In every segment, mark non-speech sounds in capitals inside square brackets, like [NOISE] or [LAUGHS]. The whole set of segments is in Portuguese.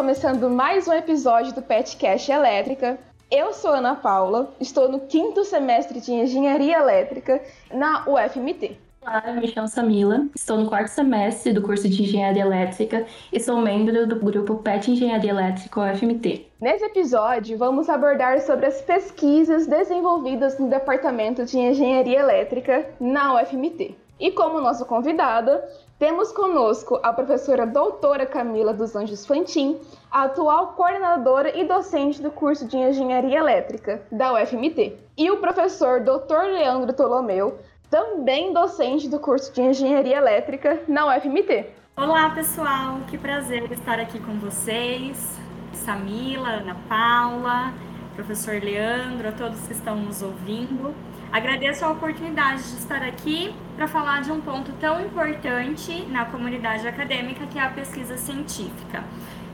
Começando mais um episódio do Petcast Elétrica. Eu sou Ana Paula, estou no quinto semestre de Engenharia Elétrica na UFMT. Olá, eu me chamo Samila, estou no quarto semestre do curso de Engenharia Elétrica e sou membro do grupo PET Engenharia Elétrica UFMT. Nesse episódio, vamos abordar sobre as pesquisas desenvolvidas no Departamento de Engenharia Elétrica na UFMT. E como nossa convidada, temos conosco a professora doutora Camila dos Anjos Fantin, a atual coordenadora e docente do curso de Engenharia Elétrica da UFMT, e o professor Dr. Leandro Tolomeu, também docente do curso de Engenharia Elétrica na UFMT. Olá, pessoal, que prazer estar aqui com vocês. Samila, Ana Paula, professor Leandro, a todos que estão nos ouvindo. Agradeço a oportunidade de estar aqui para falar de um ponto tão importante na comunidade acadêmica que é a pesquisa científica.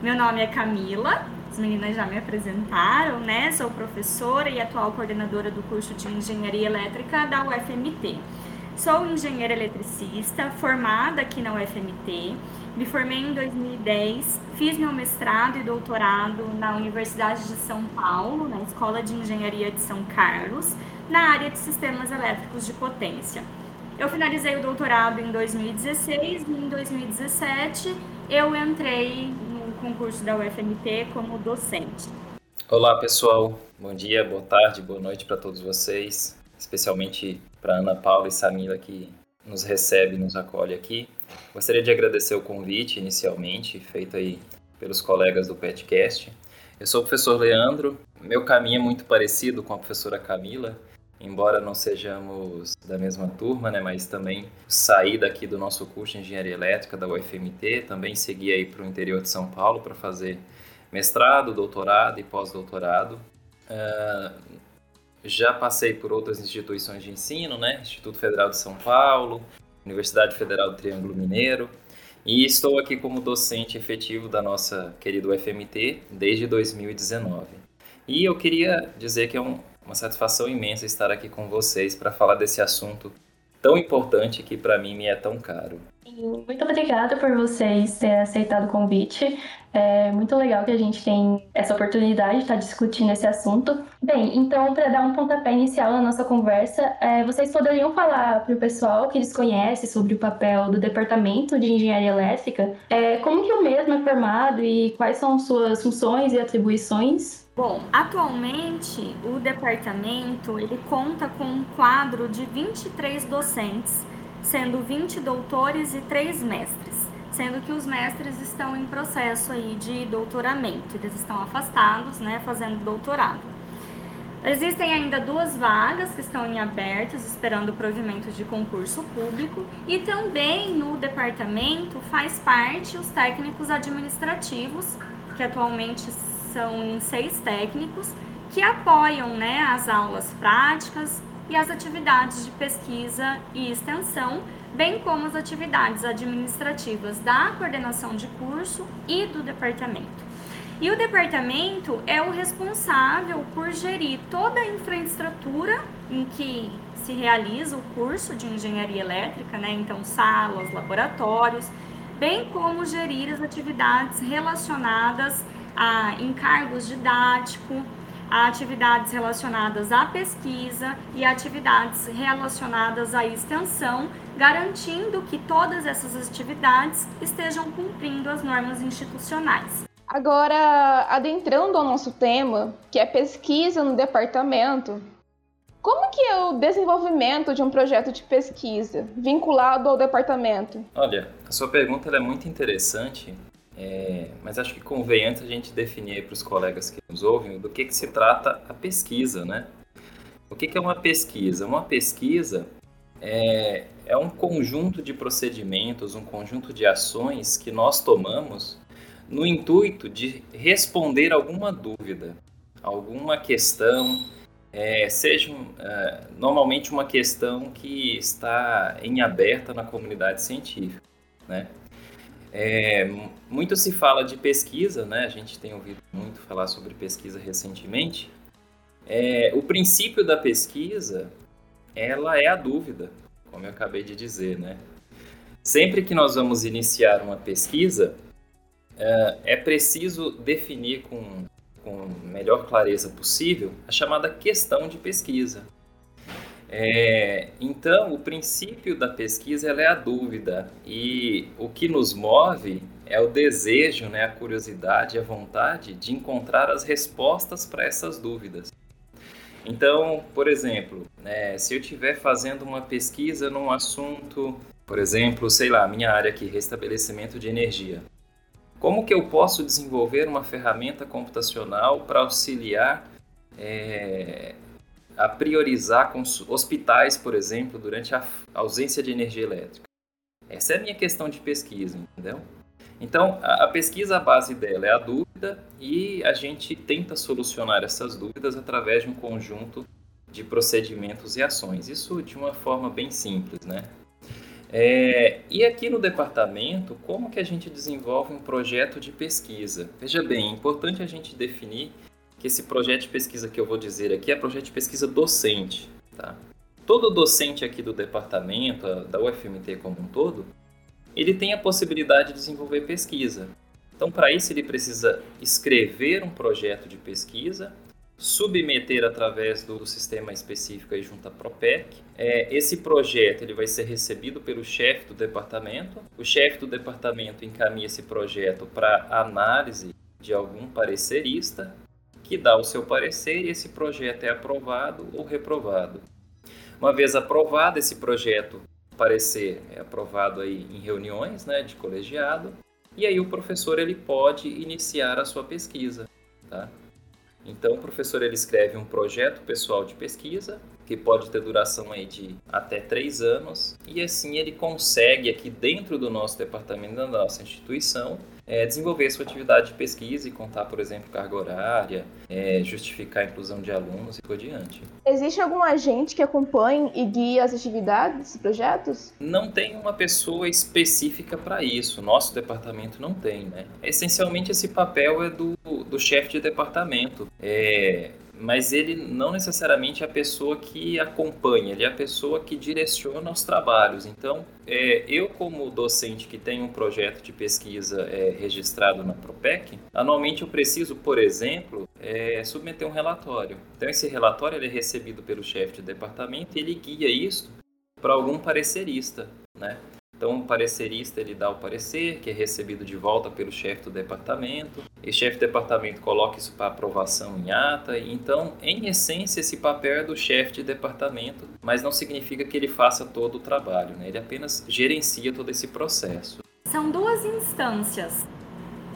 Meu nome é Camila, as meninas já me apresentaram, né? Sou professora e atual coordenadora do curso de Engenharia Elétrica da UFMT. Sou engenheira eletricista, formada aqui na UFMT. Me formei em 2010, fiz meu mestrado e doutorado na Universidade de São Paulo, na Escola de Engenharia de São Carlos, na área de sistemas elétricos de potência. Eu finalizei o doutorado em 2016 e em 2017 eu entrei no concurso da UFMT como docente. Olá pessoal, bom dia, boa tarde, boa noite para todos vocês, especialmente para Ana Paula e Samila que nos recebe nos acolhe aqui. Gostaria de agradecer o convite inicialmente feito aí pelos colegas do PetCast. Eu sou o professor Leandro, meu caminho é muito parecido com a professora Camila, embora não sejamos da mesma turma, né, mas também saí daqui do nosso curso de Engenharia Elétrica da UFMT, também segui aí para o interior de São Paulo para fazer mestrado, doutorado e pós-doutorado. Uh, já passei por outras instituições de ensino, né, Instituto Federal de São Paulo, Universidade Federal do Triângulo Mineiro, e estou aqui como docente efetivo da nossa querida UFMT desde 2019. E eu queria dizer que é um, uma satisfação imensa estar aqui com vocês para falar desse assunto tão importante que para mim me é tão caro. Muito obrigada por vocês terem aceitado o convite. É muito legal que a gente tem essa oportunidade de estar discutindo esse assunto. Bem, então, para dar um pontapé inicial na nossa conversa, é, vocês poderiam falar para o pessoal que desconhece sobre o papel do Departamento de Engenharia Elétrica, é, como que o mesmo é formado e quais são suas funções e atribuições? Bom, atualmente o departamento ele conta com um quadro de 23 docentes, sendo 20 doutores e 3 mestres, sendo que os mestres estão em processo aí de doutoramento, eles estão afastados, né, fazendo doutorado. Existem ainda duas vagas que estão em abertas, esperando o provimento de concurso público, e também no departamento faz parte os técnicos administrativos, que atualmente são seis técnicos que apoiam né, as aulas práticas e as atividades de pesquisa e extensão, bem como as atividades administrativas da coordenação de curso e do departamento. E o departamento é o responsável por gerir toda a infraestrutura em que se realiza o curso de engenharia elétrica, né? Então, salas, laboratórios, bem como gerir as atividades relacionadas a encargos didáticos, a atividades relacionadas à pesquisa e atividades relacionadas à extensão, garantindo que todas essas atividades estejam cumprindo as normas institucionais. Agora, adentrando ao nosso tema, que é pesquisa no departamento, como que é o desenvolvimento de um projeto de pesquisa vinculado ao departamento? Olha, a sua pergunta é muito interessante é, mas acho que convém antes a gente definir para os colegas que nos ouvem do que, que se trata a pesquisa, né? O que, que é uma pesquisa? Uma pesquisa é, é um conjunto de procedimentos, um conjunto de ações que nós tomamos no intuito de responder alguma dúvida, alguma questão, é, seja é, normalmente uma questão que está em aberta na comunidade científica, né? É, muito se fala de pesquisa, né? A gente tem ouvido muito falar sobre pesquisa recentemente. É, o princípio da pesquisa, ela é a dúvida, como eu acabei de dizer, né? Sempre que nós vamos iniciar uma pesquisa, é, é preciso definir com, com melhor clareza possível a chamada questão de pesquisa. É, então, o princípio da pesquisa é a dúvida e o que nos move é o desejo, né, a curiosidade, a vontade de encontrar as respostas para essas dúvidas. Então, por exemplo, né, se eu estiver fazendo uma pesquisa num assunto, por exemplo, sei lá, minha área aqui, restabelecimento de energia, como que eu posso desenvolver uma ferramenta computacional para auxiliar é, a priorizar hospitais, por exemplo, durante a ausência de energia elétrica? Essa é a minha questão de pesquisa, entendeu? Então, a, a pesquisa, a base dela é a dúvida e a gente tenta solucionar essas dúvidas através de um conjunto de procedimentos e ações. Isso de uma forma bem simples, né? É, e aqui no departamento, como que a gente desenvolve um projeto de pesquisa? Veja bem, é importante a gente definir que esse projeto de pesquisa que eu vou dizer aqui é projeto de pesquisa docente. Tá? Todo docente aqui do departamento, da UFMT como um todo, ele tem a possibilidade de desenvolver pesquisa. Então, para isso, ele precisa escrever um projeto de pesquisa, submeter através do, sistema específico aí junto à Propec. É, esse projeto ele vai ser recebido pelo chefe do departamento. O chefe do departamento encaminha esse projeto para análise de algum parecerista, que dá o seu parecer e esse projeto é aprovado ou reprovado. Uma vez aprovado esse projeto, parecer é aprovado aí em reuniões né, de colegiado, e aí o professor ele pode iniciar a sua pesquisa. Tá? Então o professor ele escreve um projeto pessoal de pesquisa, que pode ter duração aí de até três anos, e assim ele consegue aqui dentro do nosso departamento, da nossa instituição, é, desenvolver sua atividade de pesquisa e contar, por exemplo, carga horária, é, justificar a inclusão de alunos e por diante. Existe algum agente que acompanhe e guie as atividades desses projetos? Não tem uma pessoa específica para isso. Nosso departamento não tem, né? Essencialmente esse papel é do, do chefe de departamento. É, mas ele não necessariamente é a pessoa que acompanha, ele é a pessoa que direciona os trabalhos. Então, é, eu como docente que tem um projeto de pesquisa é, registrado na Propec, anualmente eu preciso, por exemplo, é, submeter um relatório. Então, esse relatório é recebido pelo chefe de departamento e ele guia isso para algum parecerista, né? Então, o parecerista ele dá o parecer, que é recebido de volta pelo chefe do departamento. E chefe do departamento coloca isso para aprovação em ata. Então, em essência, esse papel é do chefe de departamento, mas não significa que ele faça todo o trabalho, né? Ele apenas gerencia todo esse processo. São duas instâncias,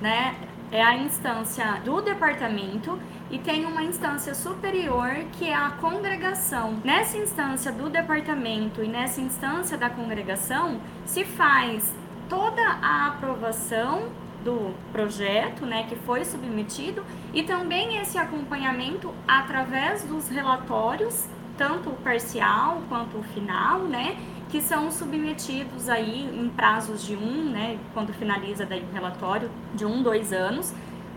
né? É a instância do departamento e tem uma instância superior que é a congregação. Nessa instância do departamento e nessa instância da congregação se faz toda a aprovação do projeto, né, que foi submetido e também esse acompanhamento através dos relatórios, tanto o parcial quanto o final, né, que são submetidos aí em prazos de um, né, quando finaliza daí o relatório, de um, dois anos,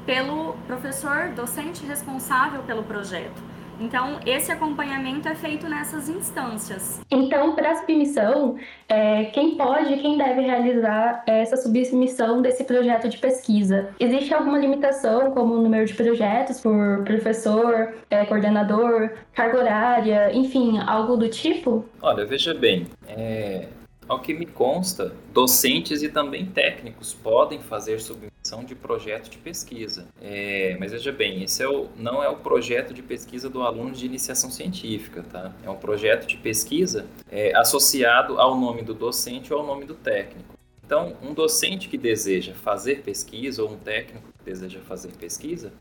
pelo professor docente responsável pelo projeto. Então, esse acompanhamento é feito nessas instâncias. Então, para a submissão, é, quem pode e quem deve realizar essa submissão desse projeto de pesquisa? Existe alguma limitação, como o número de projetos por professor, é, coordenador, carga horária, enfim, algo do tipo? Olha, veja bem, é, ao que me consta, docentes e também técnicos podem fazer submissão de projeto de pesquisa. É, mas veja bem, esse é o, não é o projeto de pesquisa do aluno de iniciação científica, tá? É um projeto de pesquisa é, associado ao nome do docente ou ao nome do técnico. Então, um docente que deseja fazer pesquisa ou um técnico que deseja fazer pesquisa,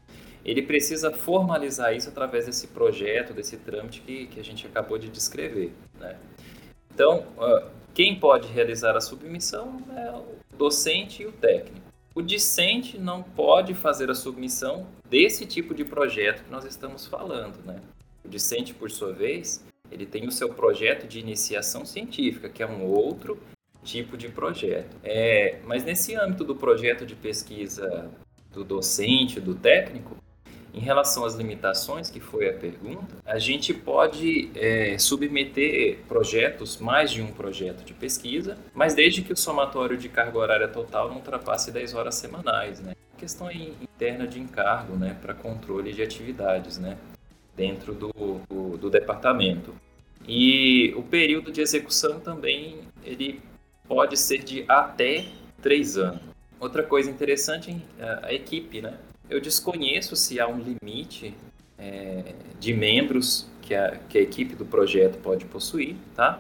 ele precisa formalizar isso através desse projeto, desse trâmite que, que a gente acabou de descrever, né? Então, quem pode realizar a submissão é o docente e o técnico. O discente não pode fazer a submissão desse tipo de projeto que nós estamos falando, né? O discente, por sua vez, ele tem o seu projeto de iniciação científica, que é um outro tipo de projeto. É, mas nesse âmbito do projeto de pesquisa do docente, do técnico, Em relação às limitações, que foi a pergunta, a gente pode é, submeter projetos, mais de um projeto de pesquisa, mas desde que o somatório de carga horária total não ultrapasse 10 horas semanais, né? Questão interna de encargo, né, para controle de atividades, né, dentro do, do, do departamento. E o período de execução também ele pode ser de até três anos. Outra coisa interessante a equipe, né? Eu desconheço se há um limite é, de membros que a, que a equipe do projeto pode possuir, tá?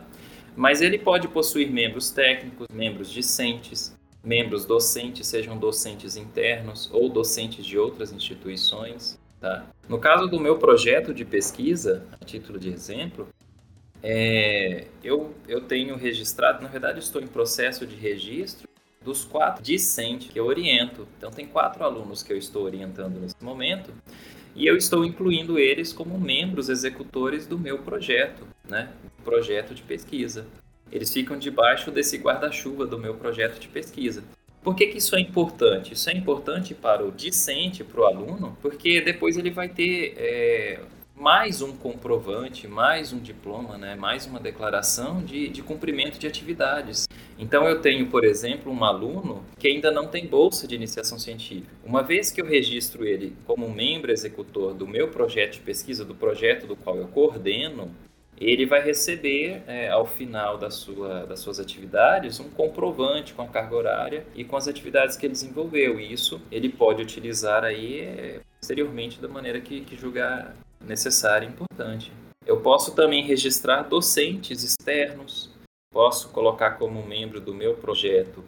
Mas ele pode possuir membros técnicos, membros discentes, membros docentes, sejam docentes internos ou docentes de outras instituições, tá? No caso do meu projeto de pesquisa, a título de exemplo, é, eu, eu tenho registrado, na verdade estou em processo de registro dos quatro discentes que eu oriento. Então, tem quatro alunos que eu estou orientando nesse momento e eu estou incluindo eles como membros executores do meu projeto, né? Projeto de pesquisa. Eles ficam debaixo desse guarda-chuva do meu projeto de pesquisa. Por que, que isso é importante? Isso é importante para o discente, para o aluno, porque depois ele vai ter é, mais um comprovante, mais um diploma, né, mais uma declaração de, de cumprimento de atividades. Então, eu tenho, por exemplo, um aluno que ainda não tem bolsa de iniciação científica. Uma vez que eu registro ele como membro executor do meu projeto de pesquisa, do projeto do qual eu coordeno, ele vai receber, é, ao final da sua, das suas atividades, um comprovante com a carga horária e com as atividades que ele desenvolveu. E isso ele pode utilizar aí é, posteriormente da maneira que, que julgar necessária e importante. Eu posso também registrar docentes externos, posso colocar como membro do meu projeto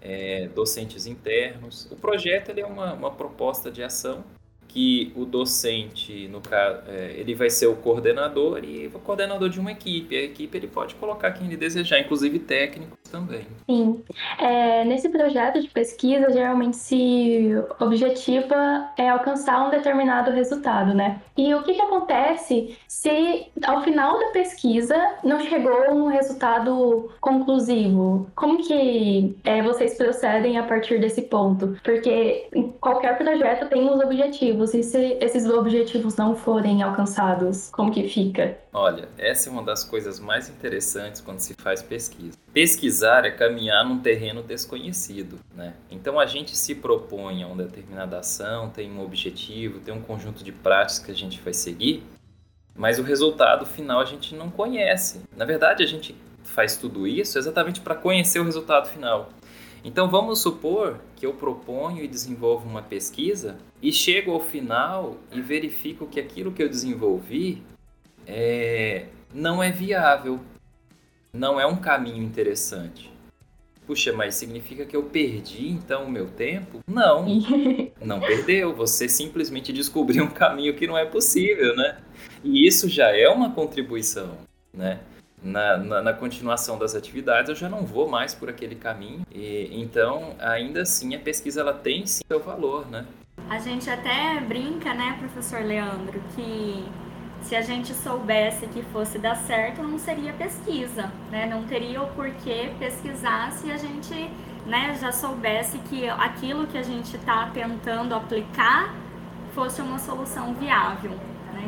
é, docentes internos. O projeto é uma, uma proposta de ação que o docente, no caso, é, ele vai ser o coordenador e o coordenador de uma equipe. A equipe ele pode colocar quem ele desejar, inclusive técnicos também. Sim. É, nesse projeto de pesquisa, geralmente se objetiva é alcançar um determinado resultado, né? E o que, que acontece se ao final da pesquisa não chegou um resultado conclusivo? Como que é, vocês procedem a partir desse ponto? Porque qualquer projeto tem os objetivos objetivos e se esses objetivos não forem alcançados, como que fica? Olha, essa é uma das coisas mais interessantes quando se faz pesquisa. Pesquisar é caminhar num terreno desconhecido, né? Então a gente se propõe a uma determinada ação, tem um objetivo, tem um conjunto de práticas que a gente vai seguir, mas o resultado final a gente não conhece. Na verdade, a gente faz tudo isso exatamente para conhecer o resultado final. Então vamos supor que eu proponho e desenvolvo uma pesquisa e chego ao final e verifico que aquilo que eu desenvolvi é, não é viável, não é um caminho interessante. Puxa, mas significa que eu perdi então o meu tempo? Não, [LAUGHS] não perdeu. Você simplesmente descobriu um caminho que não é possível, né? E isso já é uma contribuição, né? Na, na, na, continuação das atividades, eu já não vou mais por aquele caminho. E, então, ainda assim, a pesquisa ela tem sim seu valor, né? A gente até brinca, né, professor Leandro, que se a gente soubesse que fosse dar certo, não seria pesquisa, né? Não teria o porquê pesquisar se a gente né, já soubesse que aquilo que a gente está tentando aplicar fosse uma solução viável.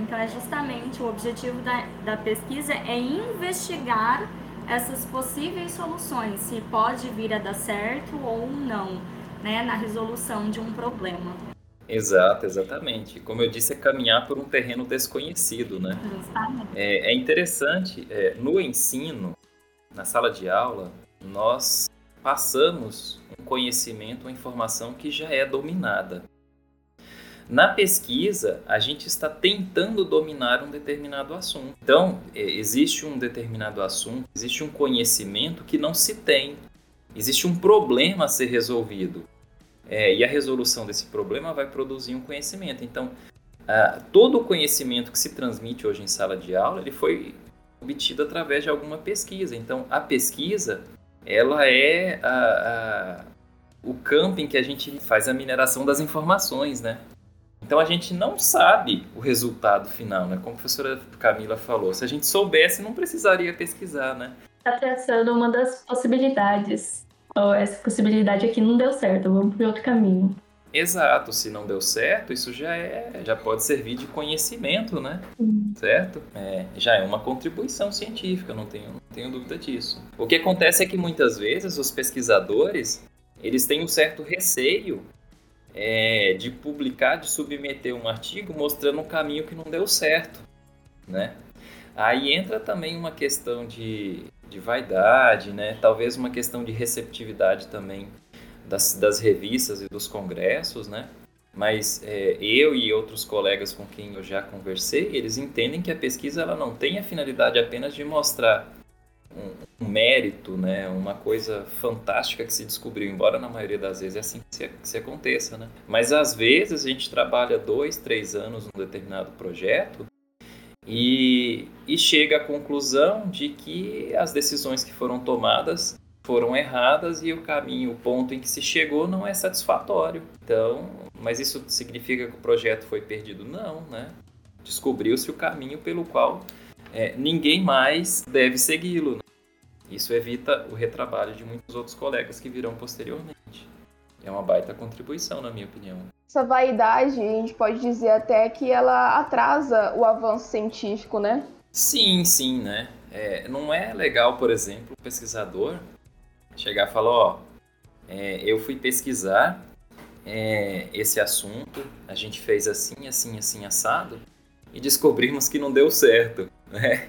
Então, é justamente o objetivo da, da pesquisa é investigar essas possíveis soluções, se pode vir a dar certo ou não, né, na resolução de um problema. Exato, exatamente. Como eu disse, é caminhar por um terreno desconhecido, né? Justamente. É, é interessante, é, no ensino, na sala de aula, nós passamos um conhecimento, uma informação que já é dominada. Na pesquisa, a gente está tentando dominar um determinado assunto. Então, é, existe um determinado assunto, existe um conhecimento que não se tem. Existe um problema a ser resolvido. É, e a resolução desse problema vai produzir um conhecimento. Então, todo o conhecimento que se transmite hoje em sala de aula, ele foi obtido através de alguma pesquisa. Então, a pesquisa, ela é a, a, o campo em que a gente faz a mineração das informações, né? Então a gente não sabe o resultado final, né? Como a professora Camila falou, se a gente soubesse, não precisaria pesquisar, né? Está pensando uma das possibilidades. Oh, essa possibilidade aqui não deu certo, vamos para outro caminho. Exato, se não deu certo, isso já é, já pode servir de conhecimento, né? Uhum. Certo? É, já é uma contribuição científica, não tenho, não tenho dúvida disso. O que acontece é que muitas vezes os pesquisadores eles têm um certo receio é, de publicar, de submeter um artigo mostrando um caminho que não deu certo, né? Aí entra também uma questão de, de vaidade, né? Talvez uma questão de receptividade também das, das revistas e dos congressos, né? Mas é, eu e outros colegas com quem eu já conversei, eles entendem que a pesquisa ela não tem a finalidade apenas de mostrar um, mérito, né, uma coisa fantástica que se descobriu, embora na maioria das vezes é assim que se, que se aconteça, né? Mas às vezes a gente trabalha dois, três anos num determinado projeto e, e chega à conclusão de que as decisões que foram tomadas foram erradas e o caminho, o ponto em que se chegou não é satisfatório. Então, mas isso significa que o projeto foi perdido? Não, né? Descobriu-se o caminho pelo qual é, ninguém mais deve segui-lo. Né? Isso evita o retrabalho de muitos outros colegas que virão posteriormente. É uma baita contribuição, na minha opinião. Essa vaidade, a gente pode dizer até que ela atrasa o avanço científico, né? Sim, sim, né? É, não é legal, por exemplo, o pesquisador chegar e falar, ó, é, eu fui pesquisar é, esse assunto, a gente fez assim, assim, assim, assado, e descobrimos que não deu certo, né?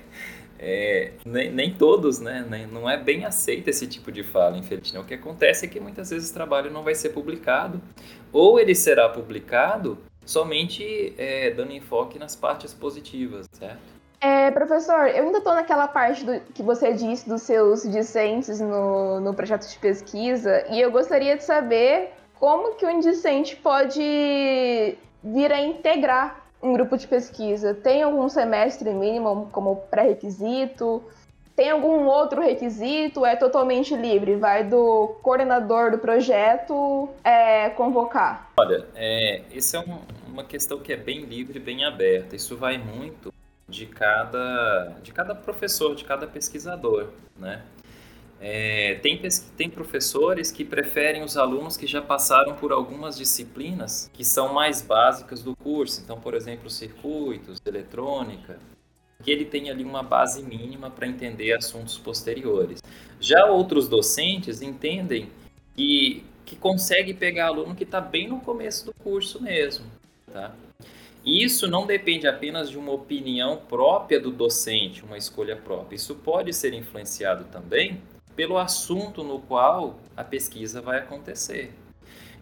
É, nem, nem, todos, né? Nem, não é bem aceito esse tipo de fala, infelizmente. O que acontece é que muitas vezes o trabalho não vai ser publicado, ou ele será publicado somente é, dando enfoque nas partes positivas, certo? É, professor, eu ainda estou naquela parte do, que você disse dos seus discentes no, no projeto de pesquisa e eu gostaria de saber como que um discente pode vir a integrar um grupo de pesquisa. Tem algum semestre mínimo como pré-requisito? Tem algum outro requisito? É totalmente livre? Vai do coordenador do projeto é, convocar? Olha, é, essa é um, uma questão que é bem livre, bem aberta. Isso vai muito de cada, de cada professor, de cada pesquisador, né? É, tem, tem professores que preferem os alunos que já passaram por algumas disciplinas que são mais básicas do curso. Então, por exemplo, circuitos, eletrônica, que ele tem ali uma base mínima para entender assuntos posteriores. Já outros docentes entendem que, que consegue pegar aluno que está bem no começo do curso mesmo, tá? Isso não depende apenas de uma opinião própria do docente, uma escolha própria. Isso pode ser influenciado também pelo assunto no qual a pesquisa vai acontecer.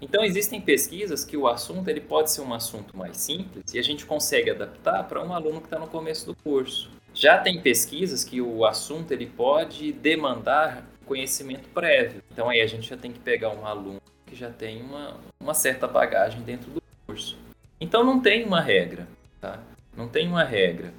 Então existem pesquisas que o assunto ele pode ser um assunto mais simples e a gente consegue adaptar para um aluno que está no começo do curso. Já tem pesquisas que o assunto ele pode demandar conhecimento prévio. Então aí a gente já tem que pegar um aluno que já tem uma, uma certa bagagem dentro do curso. Então não tem uma regra, tá? Não tem uma regra.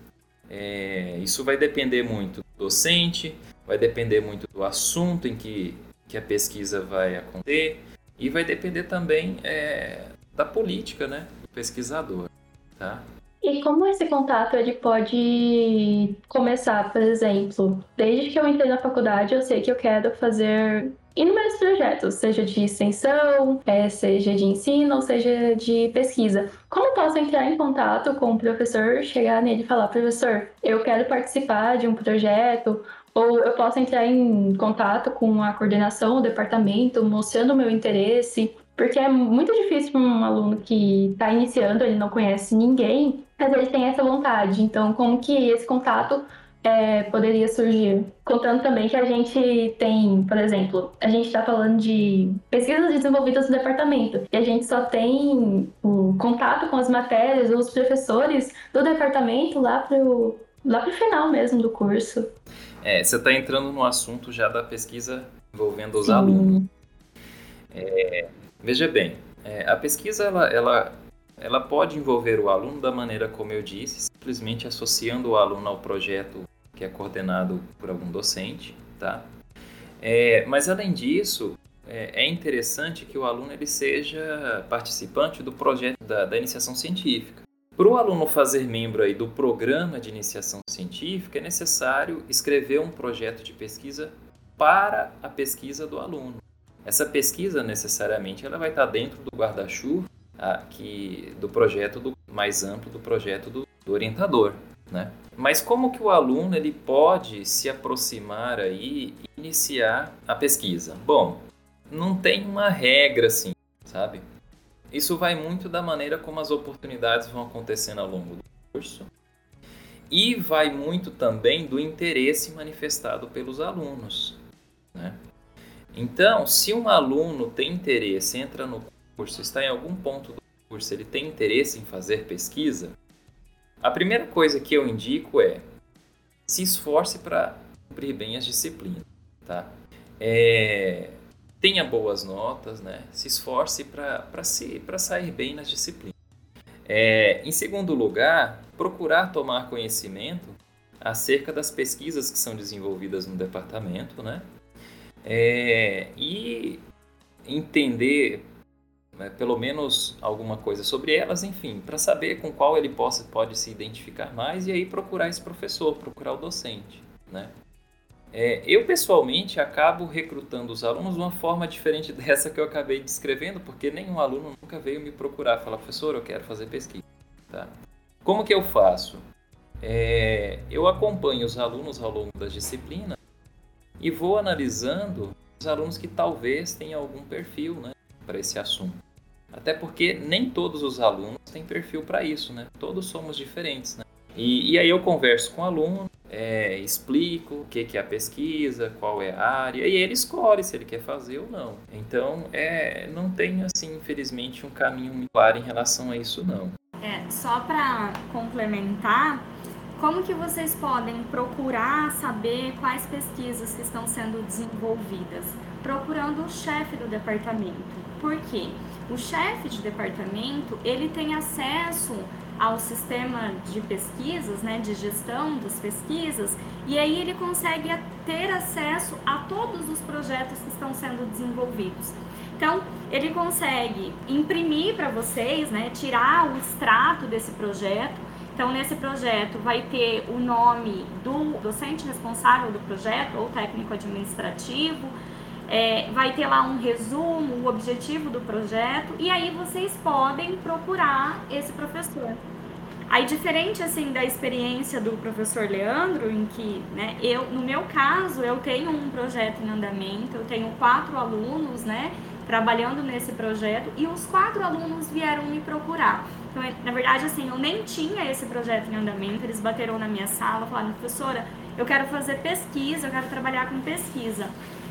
É, isso vai depender muito do docente, vai depender muito do assunto em que, que a pesquisa vai acontecer e vai depender também é, da política, né, do pesquisador, tá? E como esse contato ele pode começar, por exemplo, desde que eu entrei na faculdade, eu sei que eu quero fazer inúmeros projetos, seja de extensão, é, seja de ensino, seja de pesquisa. Como posso entrar em contato com o professor, chegar nele e falar, professor, eu quero participar de um projeto, ou eu posso entrar em contato com a coordenação, o departamento, mostrando o meu interesse, porque é muito difícil para um aluno que está iniciando, ele não conhece ninguém, mas ele tem essa vontade. Então, como que esse contato é, poderia surgir? Contando também que a gente tem, por exemplo, a gente está falando de pesquisas desenvolvidas no departamento e a gente só tem o contato com as matérias, os professores do departamento lá para o lá final mesmo do curso. É, você está entrando no assunto já da pesquisa envolvendo os Sim. alunos. É, veja bem, é, a pesquisa ela, ela, ela pode envolver o aluno da maneira como eu disse, simplesmente associando o aluno ao projeto que é coordenado por algum docente, tá? É, mas além disso, é, é, interessante que o aluno ele seja participante do projeto da, da iniciação científica. Para o aluno fazer membro aí do programa de iniciação científica, é necessário escrever um projeto de pesquisa para a pesquisa do aluno. Essa pesquisa, necessariamente, ela vai estar dentro do guarda-chuva aqui do projeto do, mais amplo do projeto do, do orientador, né? Mas como que o aluno ele pode se aproximar aí e iniciar a pesquisa? Bom, não tem uma regra assim, sabe? Isso vai muito da maneira como as oportunidades vão acontecendo ao longo do curso e vai muito também do interesse manifestado pelos alunos, né? Então, se um aluno tem interesse, entra no curso, está em algum ponto do curso, ele tem interesse em fazer pesquisa, a primeira coisa que eu indico é se esforce para cumprir bem as disciplinas, tá? É, tenha boas notas, né? Se esforce para se, sair bem nas disciplinas. É, em segundo lugar, procurar tomar conhecimento acerca das pesquisas que são desenvolvidas no departamento, né? É, e entender né, pelo menos alguma coisa sobre elas, enfim, para saber com qual ele possa, pode se identificar mais e aí procurar esse professor, procurar o docente, né? É, eu pessoalmente acabo recrutando os alunos de uma forma diferente [LAUGHS] dessa que eu acabei descrevendo, porque nenhum aluno nunca veio me procurar falar, professor, eu quero fazer pesquisa. Tá? Como que eu faço? É, eu acompanho os alunos ao longo das disciplinas e vou analisando os alunos que talvez tenham algum perfil né, para esse assunto. Até porque nem todos os alunos têm perfil para isso, né? Todos somos diferentes, né? E, e aí eu converso com o aluno, é, explico o que, que é a pesquisa, qual é a área, e ele escolhe se ele quer fazer ou não. Então, é, não tem, assim, infelizmente, um caminho muito claro em relação a isso, não. É, só para complementar, como que vocês podem procurar saber quais pesquisas que estão sendo desenvolvidas? Procurando o chefe do departamento. Por quê? O chefe de departamento, ele tem acesso ao sistema de pesquisas, né, de gestão das pesquisas, e aí ele consegue ter acesso a todos os projetos que estão sendo desenvolvidos. Então, ele consegue imprimir para vocês, né, tirar o extrato desse projeto. Então, nesse projeto vai ter o nome do docente responsável do projeto ou técnico administrativo, é, vai ter lá um resumo, o objetivo do projeto, e aí vocês podem procurar esse professor. Aí, diferente assim da experiência do professor Leandro, em que, né, eu, no meu caso, eu tenho um projeto em andamento, eu tenho quatro alunos, né, trabalhando nesse projeto, e os quatro alunos vieram me procurar. Então, na verdade, assim, eu nem tinha esse projeto em andamento, eles bateram na minha sala, falaram, professora, eu quero fazer pesquisa, eu quero trabalhar com pesquisa.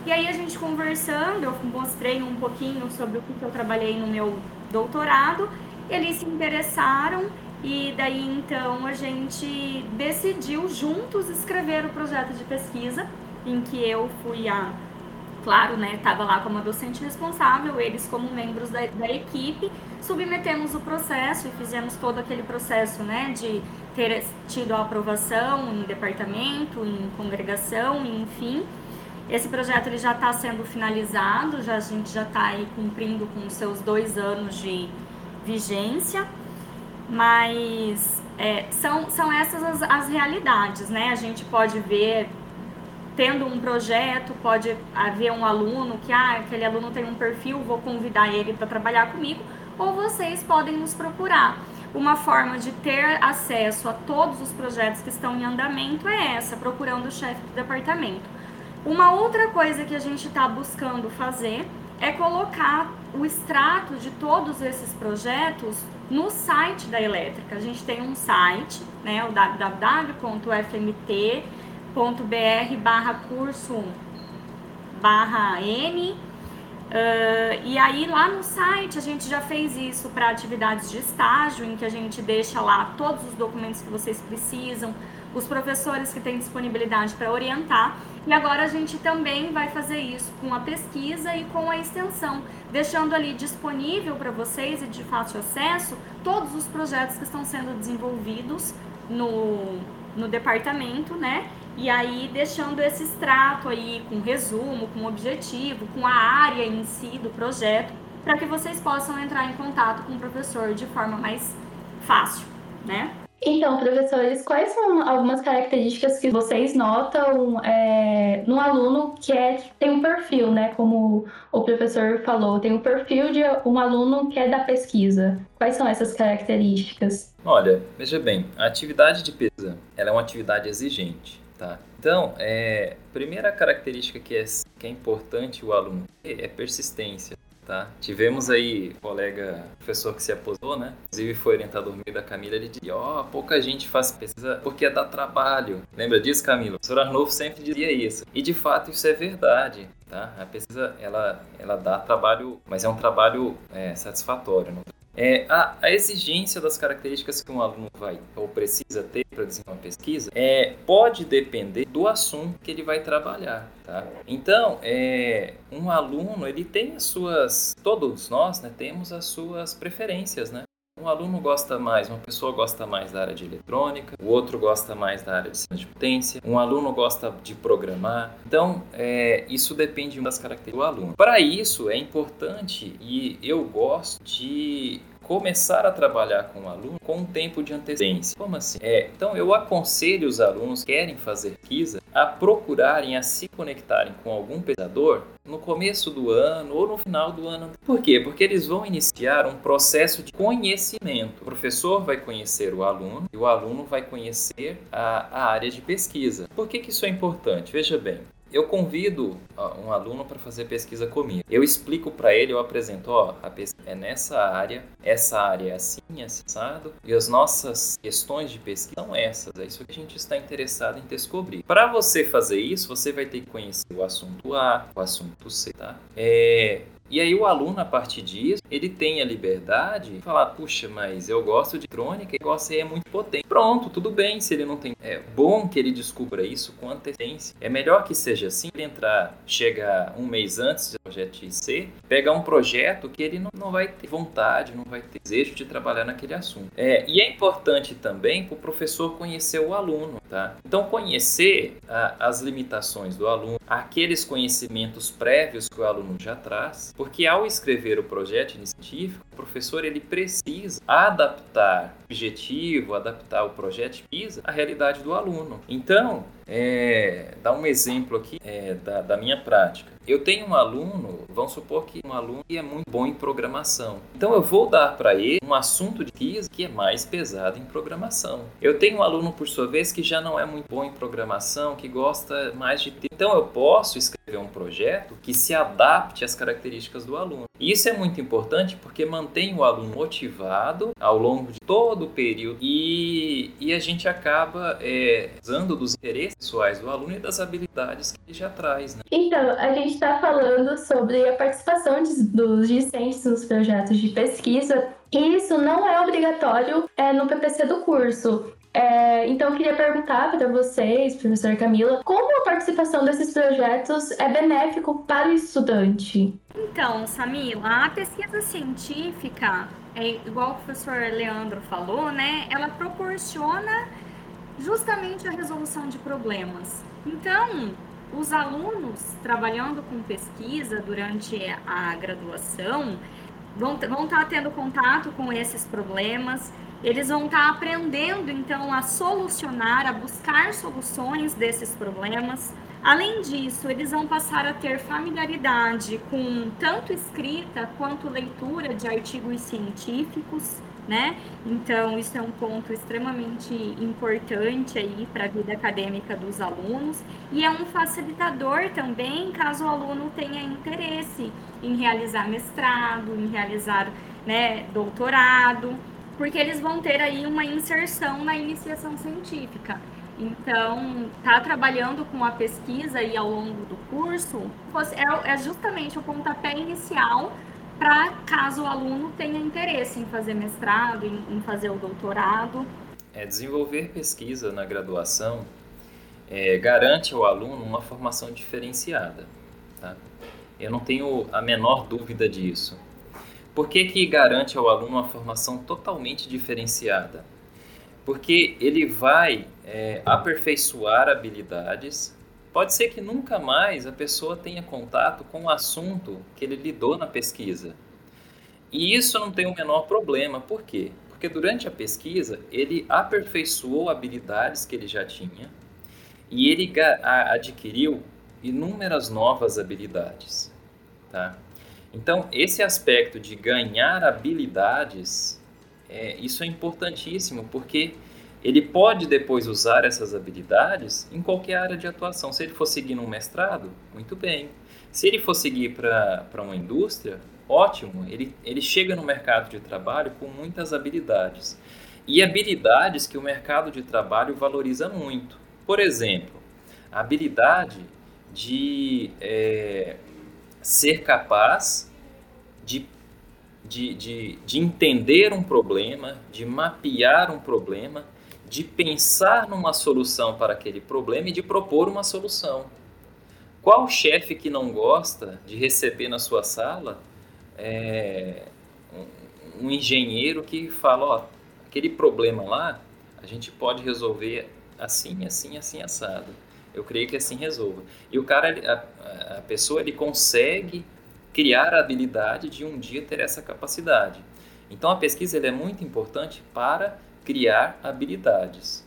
E aí a gente conversando, eu mostrei um pouquinho sobre o que eu trabalhei no meu doutorado, eles se interessaram e daí então a gente decidiu juntos escrever o projeto de pesquisa, em que eu fui a, claro, né, estava lá como docente responsável, eles como membros da, da equipe, submetemos o processo e fizemos todo aquele processo, né, de ter tido a aprovação em departamento, em congregação, enfim. Esse projeto ele já está sendo finalizado, já, a gente já está aí cumprindo com seus dois anos de vigência mas é, são, são essas as, as realidades, né? A gente pode ver tendo um projeto, pode haver um aluno que, ah, aquele aluno tem um perfil, vou convidar ele para trabalhar comigo, ou vocês podem nos procurar. Uma forma de ter acesso a todos os projetos que estão em andamento é essa, procurando o chefe do departamento. Uma outra coisa que a gente está buscando fazer é colocar o extrato de todos esses projetos no site da elétrica. A gente tem um site, né, o www.fmt.br barra curso barra N. Uh, e aí lá no site a gente já fez isso para atividades de estágio, em que a gente deixa lá todos os documentos que vocês precisam, os professores que têm disponibilidade para orientar. E agora a gente também vai fazer isso com a pesquisa e com a extensão, deixando ali disponível para vocês e de fácil acesso todos os projetos que estão sendo desenvolvidos no, no departamento, né? E aí deixando esse extrato aí com resumo, com objetivo, com a área em si do projeto, para que vocês possam entrar em contato com o professor de forma mais fácil, né? Então, professores, quais são algumas características que vocês notam é, no aluno que é, tem um perfil, né? Como o professor falou, tem um perfil de um aluno que é da pesquisa. Quais são essas características? Olha, veja bem, a atividade de pesquisa ela é uma atividade exigente, tá? Então, é, primeira característica que é, que é importante o aluno é persistência. Tá? Tivemos aí um colega, professor que se aposentou, né? Inclusive foi orientador meio da Camila, ele dizia, ó, oh, pouca gente faz pesquisa porque dá trabalho. Lembra disso, Camila? O professor Arnolfo sempre dizia isso. E de fato isso é verdade, tá? A pesquisa, ela, ela dá trabalho, mas é um trabalho é, satisfatório, não é, a, a, exigência das características que um aluno vai ou precisa ter para desenvolver uma pesquisa é, pode depender do assunto que ele vai trabalhar. Tá? Então, é, um aluno ele tem as suas, todos nós né, temos as suas preferências, né? Um aluno gosta mais, uma pessoa gosta mais da área de eletrônica, o outro gosta mais da área de ciência de potência, um aluno gosta de programar. Então, é, isso depende das características do aluno. Para isso, é importante e eu gosto de começar a trabalhar com o aluno com um tempo de antecedência. Como assim? É, então eu aconselho os alunos que querem fazer pesquisa a procurarem, a se conectarem com algum pesquisador no começo do ano ou no final do ano. Por quê? Porque eles vão iniciar um processo de conhecimento. O professor vai conhecer o aluno e o aluno vai conhecer a, a área de pesquisa. Por que, que isso é importante? Veja bem, eu convido um aluno para fazer pesquisa comigo. Eu explico para ele, eu apresento, ó, a pesquisa é nessa área, essa área é assim, é assado, e as nossas questões de pesquisa são essas. É isso que a gente está interessado em descobrir. Para você fazer isso, você vai ter que conhecer o assunto A, o assunto C, tá? É, e aí o aluno, a partir disso, ele tem a liberdade de falar, puxa, mas eu gosto de crônica e você é muito potente. Pronto, tudo bem se ele não tem. É bom que ele descubra isso com antecedência. É melhor que seja assim, ele entrar, chega um mês antes do projeto IC, pegar um projeto que ele não, não vai ter vontade, não vai ter desejo de trabalhar naquele assunto. É, e é importante também para o professor conhecer o aluno, tá? Então, conhecer a, as limitações do aluno, aqueles conhecimentos prévios que o aluno já traz, porque ao escrever o projeto científico, o professor ele precisa adaptar o objetivo, adaptar o projeto de PISA à realidade do aluno. Então, é, dar um exemplo aqui é, da, da, minha prática. Eu tenho um aluno, vamos supor que um aluno que é muito bom em programação. Então eu vou dar para ele um assunto de física que é mais pesado em programação. Eu tenho um aluno, por sua vez, que já não é muito bom em programação, que gosta mais de. Então eu posso escrever um projeto que se adapte às características do aluno. E isso é muito importante porque mantém o aluno motivado ao longo de todo o período e, e a gente acaba é, usando dos interesses pessoais do aluno e das habilidades que ele já traz. Né? Então, a gente está falando sobre a participação de, dos discentes nos projetos de pesquisa e isso não é obrigatório é, no PPC do curso. É, então, eu queria perguntar para vocês, professor Camila, como a participação desses projetos é benéfico para o estudante? Então, Samila, a pesquisa científica, é igual o professor Leandro falou, né? Ela proporciona justamente a resolução de problemas. Então, os alunos trabalhando com pesquisa durante a graduação vão, vão estar tendo contato com esses problemas, eles vão estar aprendendo então a solucionar, a buscar soluções desses problemas. Além disso, eles vão passar a ter familiaridade com tanto escrita quanto leitura de artigos científicos né? Então, isso é um ponto extremamente importante aí para a vida acadêmica dos alunos e é um facilitador também caso o aluno tenha interesse em realizar mestrado, em realizar né, doutorado, porque eles vão ter aí uma inserção na iniciação científica. Então, tá trabalhando com a pesquisa aí ao longo do curso é, é justamente o pontapé inicial para caso o aluno tenha interesse em fazer mestrado, em, em fazer o doutorado. É, desenvolver pesquisa na graduação é, garante ao aluno uma formação diferenciada. Tá? Eu não tenho a menor dúvida disso. Por que, que garante ao aluno uma formação totalmente diferenciada? Porque ele vai é, aperfeiçoar habilidades Pode ser que nunca mais a pessoa tenha contato com o assunto que ele lidou na pesquisa. E isso não tem o menor problema. Por quê? Porque durante a pesquisa, ele aperfeiçoou habilidades que ele já tinha e ele adquiriu inúmeras novas habilidades, tá? Então, esse aspecto de ganhar habilidades, é, isso é importantíssimo, porque ele pode depois usar essas habilidades em qualquer área de atuação. Se ele for seguir num mestrado, muito bem. Se ele for seguir para uma indústria, ótimo. Ele, ele chega no mercado de trabalho com muitas habilidades. E habilidades que o mercado de trabalho valoriza muito. Por exemplo, a habilidade de é, ser capaz de, de, de, de entender um problema, de mapear um problema, de pensar numa solução para aquele problema e de propor uma solução. Qual chefe que não gosta de receber na sua sala é, um, um, engenheiro que fala, ó, aquele problema lá, a gente pode resolver assim, assim, assim, assado. Eu creio que assim resolva. E o cara, a, a pessoa, ele consegue criar a habilidade de um dia ter essa capacidade. Então a pesquisa é muito importante para criar habilidades.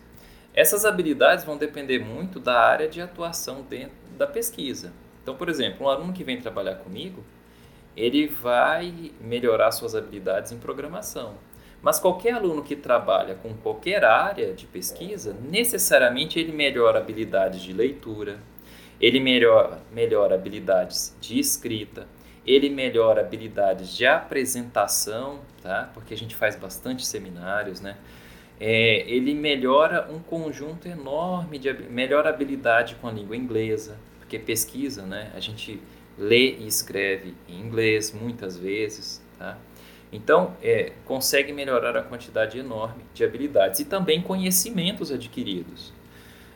Essas habilidades vão depender muito da área de atuação dentro da pesquisa. Então, por exemplo, um aluno que vem trabalhar comigo, ele vai melhorar suas habilidades em programação. Mas qualquer aluno que trabalha com qualquer área de pesquisa, necessariamente ele melhora habilidades de leitura, ele melhora, melhora habilidades de escrita, ele melhora habilidades de apresentação, tá? porque a gente faz bastante seminários, né? É, ele melhora um conjunto enorme de melhora habilidade com a língua inglesa, porque pesquisa, né? A gente lê e escreve em inglês muitas vezes, tá? Então, é, consegue melhorar a quantidade enorme de habilidades e também conhecimentos adquiridos.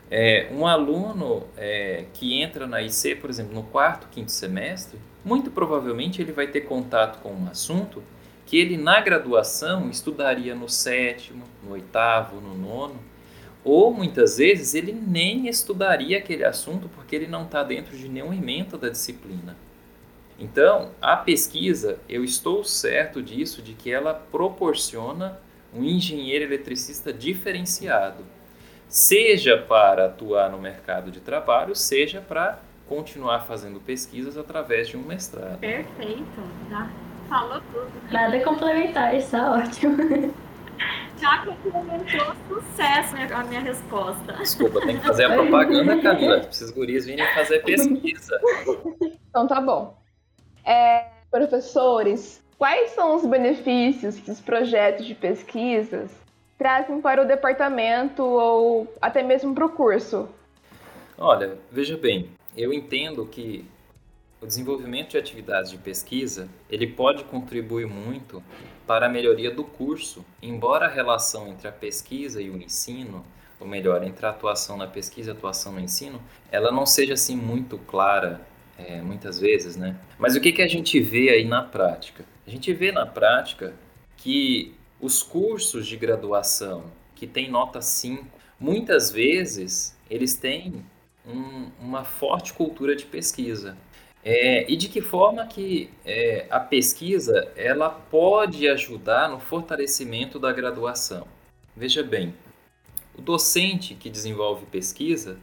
É, um aluno é, que entra na IC, por exemplo, no quarto, quinto semestre, muito provavelmente ele vai ter contato com um assunto que ele na graduação estudaria no sétimo, no oitavo, no nono, ou muitas vezes ele nem estudaria aquele assunto porque ele não está dentro de nenhum emento da disciplina. Então, a pesquisa, eu estou certo disso, de que ela proporciona um engenheiro eletricista diferenciado, seja para atuar no mercado de trabalho, seja para continuar fazendo pesquisas através de um mestrado. Perfeito, já falou tudo. Nada complementar, está ótimo. Já complementou sucesso a minha resposta. Desculpa, tem que fazer a propaganda, Camila. Esses guris virem fazer pesquisa. Então tá bom. É, professores, quais são os benefícios que os projetos de pesquisas trazem para o departamento ou até mesmo para o curso? Olha, veja bem, eu entendo que o desenvolvimento de atividades de pesquisa ele pode contribuir muito para a melhoria do curso, embora a relação entre a pesquisa e o ensino, ou melhor, entre a atuação na pesquisa e a atuação no ensino, ela não seja assim muito clara é, muitas vezes, né? Mas o que, que a gente vê aí na prática? A gente vê na prática que os cursos de graduação que têm nota 5, muitas vezes eles têm um, uma forte cultura de pesquisa. É, e de que forma que é, a pesquisa ela pode ajudar no fortalecimento da graduação? Veja bem, o docente que desenvolve pesquisa,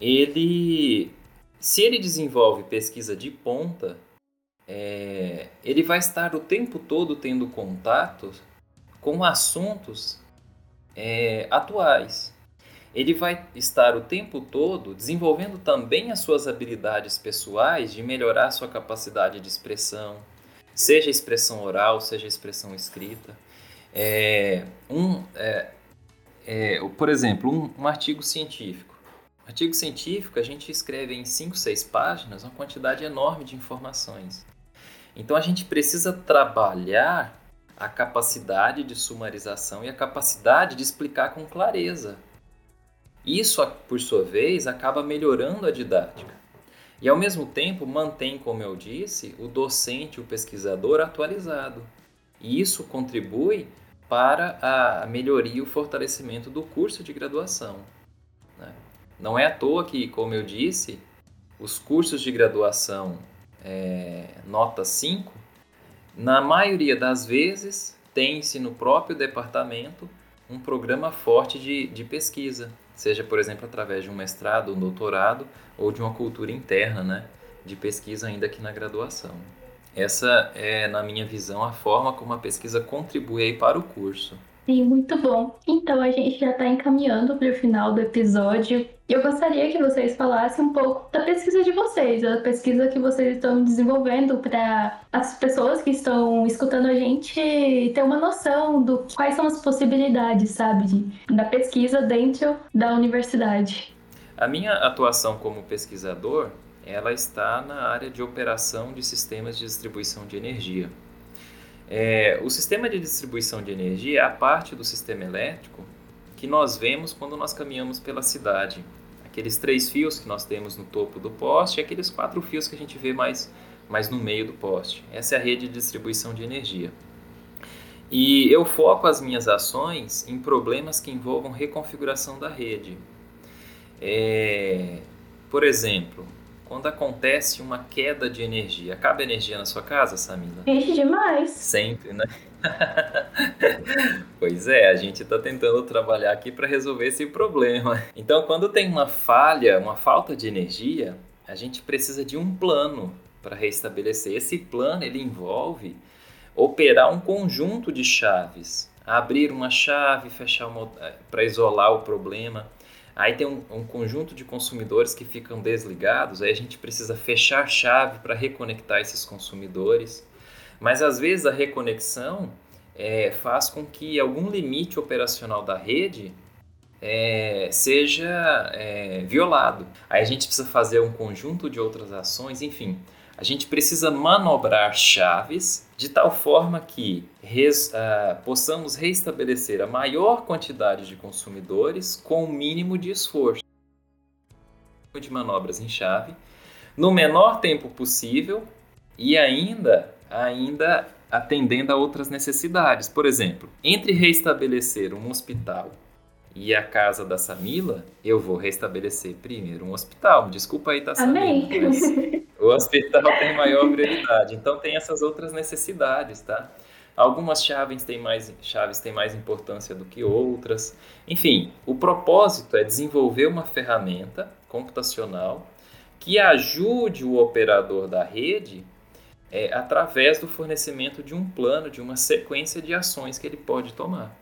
ele se ele desenvolve pesquisa de ponta, é, ele vai estar o tempo todo tendo contato com assuntos é, atuais. Ele vai estar o tempo todo desenvolvendo também as suas habilidades pessoais de melhorar sua capacidade de expressão, seja expressão oral, seja expressão escrita. É, um, é, é, por exemplo, um, um artigo científico Artigo científico, a gente escreve em 5, 6 páginas uma quantidade enorme de informações. Então a gente precisa trabalhar a capacidade de sumarização e a capacidade de explicar com clareza. Isso, por sua vez, acaba melhorando a didática. E ao mesmo tempo mantém, como eu disse, o docente, o pesquisador atualizado. E isso contribui para a melhoria e o fortalecimento do curso de graduação. Né? Não é à toa que, como eu disse, os cursos de graduação é, nota 5, na maioria das vezes tem-se no próprio departamento um programa forte de, de pesquisa, seja, por exemplo, através de um mestrado, um doutorado ou de uma cultura interna, né, de pesquisa ainda aqui na graduação. Essa é, na minha visão, a forma como a pesquisa contribui para o curso. Sim, muito bom. Então a gente já está encaminhando para o final do episódio. Eu gostaria que vocês falassem um pouco da pesquisa de vocês, a pesquisa que vocês estão desenvolvendo para as pessoas que estão escutando a gente ter uma noção do quais são as possibilidades, sabe, de, da pesquisa dentro da universidade. A minha atuação como pesquisador, ela está na área de operação de sistemas de distribuição de energia. É, o sistema de distribuição de energia é a parte do sistema elétrico que nós vemos quando nós caminhamos pela cidade. Aqueles três fios que nós temos no topo do poste e aqueles quatro fios que a gente vê mais, mais no meio do poste. Essa é a rede de distribuição de energia. E eu foco as minhas ações em problemas que envolvam reconfiguração da rede. É, por exemplo, quando acontece uma queda de energia. Acaba energia na sua casa, Samila? Enche demais. Sempre, né? [LAUGHS] pois é, a gente está tentando trabalhar aqui para resolver esse problema. Então, quando tem uma falha, uma falta de energia, a gente precisa de um plano para restabelecer. Esse plano ele envolve operar um conjunto de chaves, abrir uma chave, fechar uma eh, para isolar o problema Aí tem um, um, conjunto de consumidores que ficam desligados, aí a gente precisa fechar a chave para reconectar esses consumidores. Mas às vezes a reconexão é, faz com que algum limite operacional da rede é, seja é, violado. Aí a gente precisa fazer um conjunto de outras ações, enfim a gente precisa manobrar chaves de tal forma que res, uh, possamos restabelecer a maior quantidade de consumidores com o mínimo de esforço de manobras em chave no menor tempo possível e ainda ainda atendendo a outras necessidades. Por exemplo, entre restabelecer um hospital e a casa da Samila, eu vou restabelecer primeiro um hospital. Desculpa aí, tá Samila. Amém. Mas o hospital [LAUGHS] tem maior prioridade. Então tem essas outras necessidades, tá? Algumas chaves têm mais chaves têm mais importância do que outras. Enfim, o propósito é desenvolver uma ferramenta computacional que ajude o operador da rede é, através do fornecimento de um plano, de uma sequência de ações que ele pode tomar.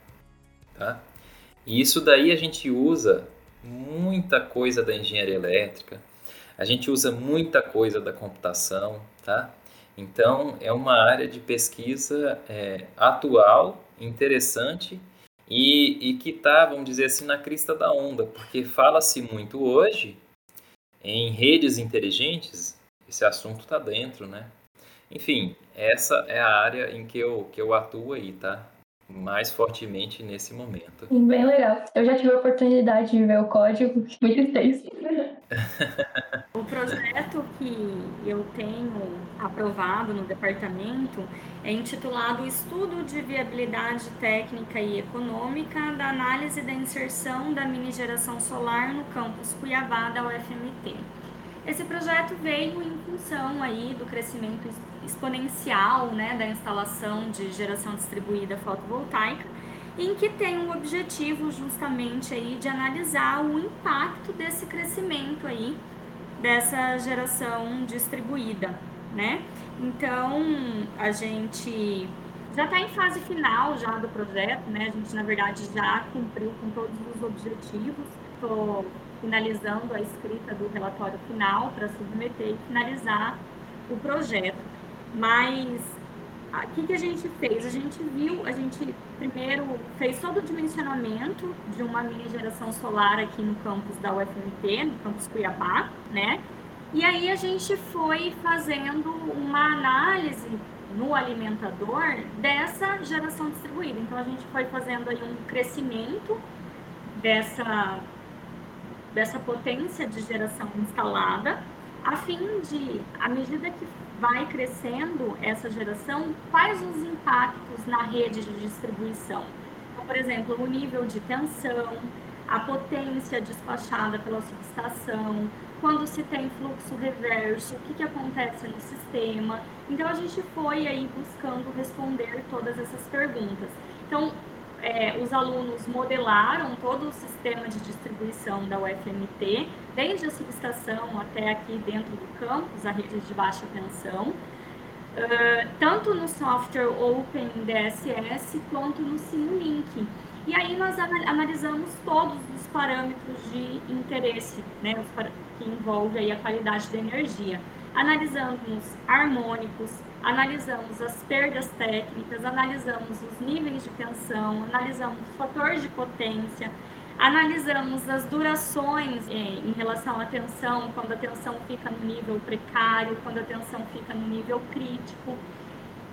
Tá? E isso daí a gente usa muita coisa da engenharia elétrica, a gente usa muita coisa da computação, tá? Então, é uma área de pesquisa é, atual, interessante e, e que está, vamos dizer assim, na crista da onda, porque fala-se muito hoje em redes inteligentes, esse assunto está dentro, né? Enfim, essa é a área em que eu, que eu atuo aí, tá? Mais fortemente nesse momento. Bem legal. Eu já tive a oportunidade de ver o código, [LAUGHS] muito extenso. o projeto que eu tenho aprovado no departamento é intitulado Estudo de Viabilidade Técnica e Econômica da Análise da Inserção da Mini Geração Solar no campus Cuiabá da UFMT. Esse projeto veio em função aí do crescimento exponencial né, da instalação de geração distribuída fotovoltaica, em que tem o objetivo justamente aí de analisar o impacto desse crescimento aí dessa geração distribuída, né? Então a gente já está em fase final já do projeto, né? A gente na verdade já cumpriu com todos os objetivos. Estou finalizando a escrita do relatório final para submeter e finalizar o projeto. Mas o que, que a gente fez? A gente viu, a gente primeiro fez todo o dimensionamento de uma mini geração solar aqui no campus da UFMT, no campus Cuiabá, né? E aí a gente foi fazendo uma análise no alimentador dessa geração distribuída. Então a gente foi fazendo aí um crescimento dessa dessa potência de geração instalada, a fim de, à medida que vai crescendo essa geração, quais os impactos na rede de distribuição? Então, por exemplo, o nível de tensão, a potência despachada pela subestação, quando se tem fluxo reverso, o que, que acontece no sistema. Então a gente foi aí buscando responder todas essas perguntas. Então é, os alunos modelaram todo o sistema de distribuição da UFMT, desde a subestação até aqui dentro do campus, a rede de baixa tensão, uh, tanto no software Open DSS quanto no Simulink. E aí nós analisamos todos os parâmetros de interesse, né, que envolve aí a qualidade da energia. Analisamos harmônicos, analisamos as perdas técnicas, analisamos os níveis de tensão, analisamos o fator de potência, analisamos as durações eh, em relação à tensão, quando a tensão fica no nível precário, quando a tensão fica no nível crítico.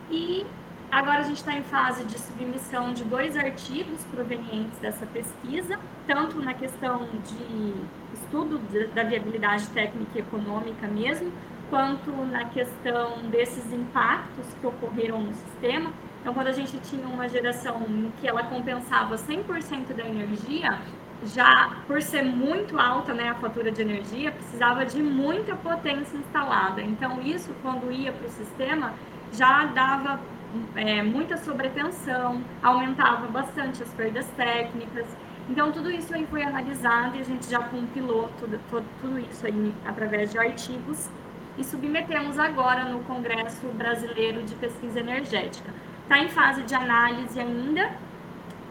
E Agora a gente está em fase de submissão de dois artigos provenientes dessa pesquisa, tanto na questão de estudo da viabilidade técnica e econômica mesmo, quanto na questão desses impactos que ocorreram no sistema. Então, quando a gente tinha uma geração que ela compensava 100% da energia, já por ser muito alta né, a fatura de energia, precisava de muita potência instalada. Então, isso, quando ia para o sistema, já dava é, muita sobretensão, aumentava bastante as perdas técnicas. Então, tudo isso aí foi analisado e a gente já compilou tudo, tudo, tudo isso aí através de artigos e submetemos agora no Congresso Brasileiro de Pesquisa Energética. Está em fase de análise ainda,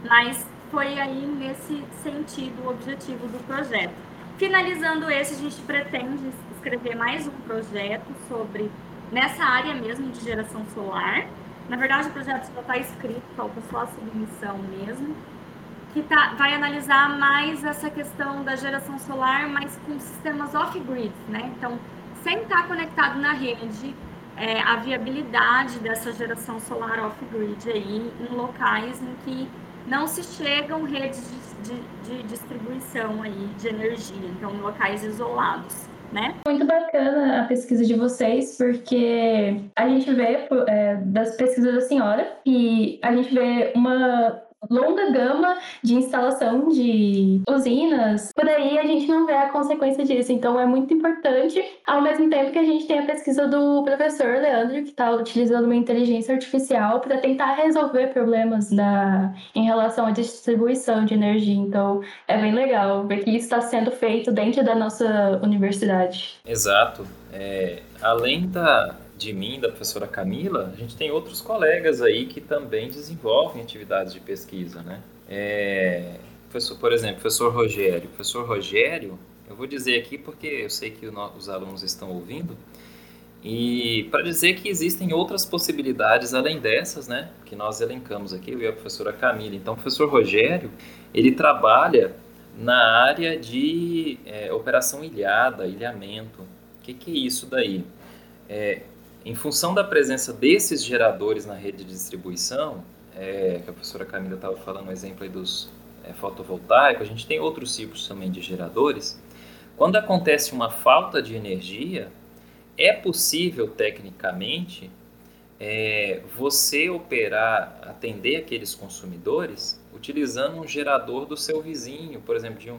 mas foi aí nesse sentido o objetivo do projeto. Finalizando esse, a gente pretende escrever mais um projeto sobre nessa área mesmo de geração solar, na verdade, o projeto já está escrito, falta só a submissão mesmo, que tá, vai analisar mais essa questão da geração solar, mas com sistemas off-grid, né? Então, sem estar conectado na rede, é, a viabilidade dessa geração solar off-grid aí em locais em que não se chegam redes de, de, de distribuição aí de energia, então em locais isolados né? Muito bacana a pesquisa de vocês, porque a gente vê é, das pesquisas da senhora e a gente vê uma longa gama de instalação de usinas, por aí a gente não vê a consequência disso. Então é muito importante, ao mesmo tempo que a gente tem a pesquisa do professor Leandro, que está utilizando uma inteligência artificial para tentar resolver problemas da, em relação à distribuição de energia. Então é bem legal ver que isso está sendo feito dentro da nossa universidade. Exato. É, além da, de mim, da professora Camila, a gente tem outros colegas aí que também desenvolvem atividades de pesquisa, né? É, professor, por exemplo, professor Rogério. Professor Rogério, eu vou dizer aqui porque eu sei que os alunos estão ouvindo, e para dizer que existem outras possibilidades além dessas, né, que nós elencamos aqui, eu e a professora Camila. Então, o professor Rogério, ele trabalha na área de é, operação ilhada, ilhamento. O que, que é isso daí? É, em função da presença desses geradores na rede de distribuição, é, que a professora Camila estava falando, um exemplo aí dos é, fotovoltaicos, a gente tem outros tipos também de geradores. Quando acontece uma falta de energia, é possível tecnicamente é, você operar, atender aqueles consumidores utilizando um gerador do seu vizinho, por exemplo, de um,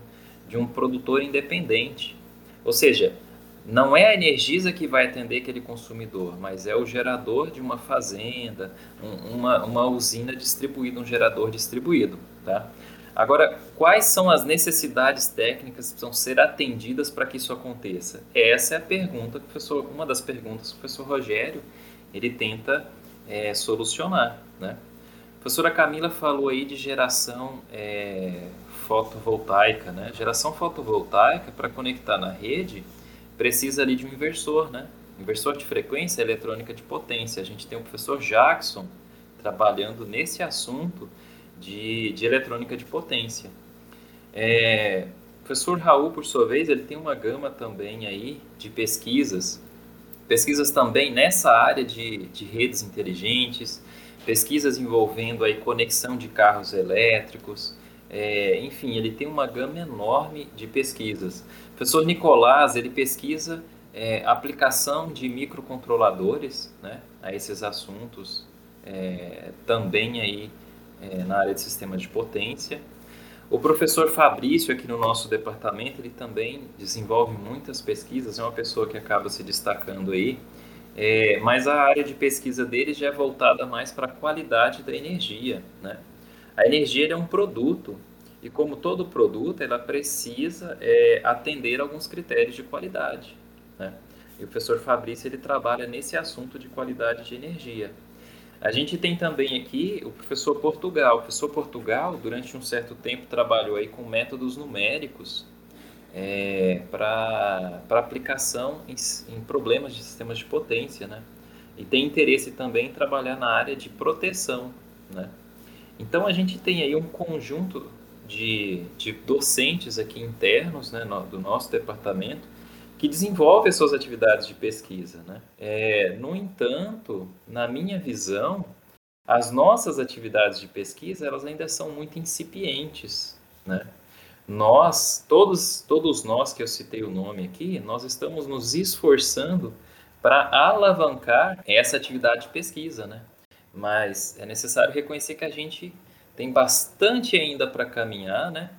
de um produtor independente. Ou seja, não é a Energisa que vai atender aquele consumidor, mas é o gerador de uma fazenda, um, uma, uma usina distribuída, um gerador distribuído. Tá? Agora, quais são as necessidades técnicas que precisam ser atendidas para que isso aconteça? Essa é a pergunta que o professor, uma das perguntas que o professor Rogério ele tenta é, solucionar. Né? A professora Camila falou aí de geração é, fotovoltaica. Né? Geração fotovoltaica, para conectar na rede, precisa ali de um inversor, né? Inversor de frequência eletrônica de potência. A gente tem o professor Jackson trabalhando nesse assunto de, de eletrônica de potência. É, o professor Raul, por sua vez, ele tem uma gama também aí de pesquisas, pesquisas também nessa área de, de redes inteligentes, pesquisas envolvendo aí conexão de carros elétricos, é, enfim, ele tem uma gama enorme de pesquisas. O professor Nicolás, ele pesquisa é, aplicação de microcontroladores né, a esses assuntos, é, também aí é, na área de sistema de potência. O professor Fabrício, aqui no nosso departamento, ele também desenvolve muitas pesquisas, é uma pessoa que acaba se destacando aí, é, mas a área de pesquisa dele já é voltada mais para a qualidade da energia. Né? A energia é um produto, e como todo produto, ela precisa é, atender alguns critérios de qualidade. Né? E o professor Fabrício ele trabalha nesse assunto de qualidade de energia. A gente tem também aqui o professor Portugal. O professor Portugal, durante um certo tempo, trabalhou aí com métodos numéricos é, para aplicação em, em, problemas de sistemas de potência, né? E tem interesse também em trabalhar na área de proteção, né? Então a gente tem aí um conjunto de, de docentes aqui internos né, no, do nosso departamento que desenvolve as suas atividades de pesquisa. Né? É, no entanto, na minha visão, as nossas atividades de pesquisa elas ainda são muito incipientes. Né? Nós, todos, todos nós que eu citei o nome aqui, nós estamos nos esforçando para alavancar essa atividade de pesquisa, né? Mas é necessário reconhecer que a gente tem bastante ainda para caminhar, né?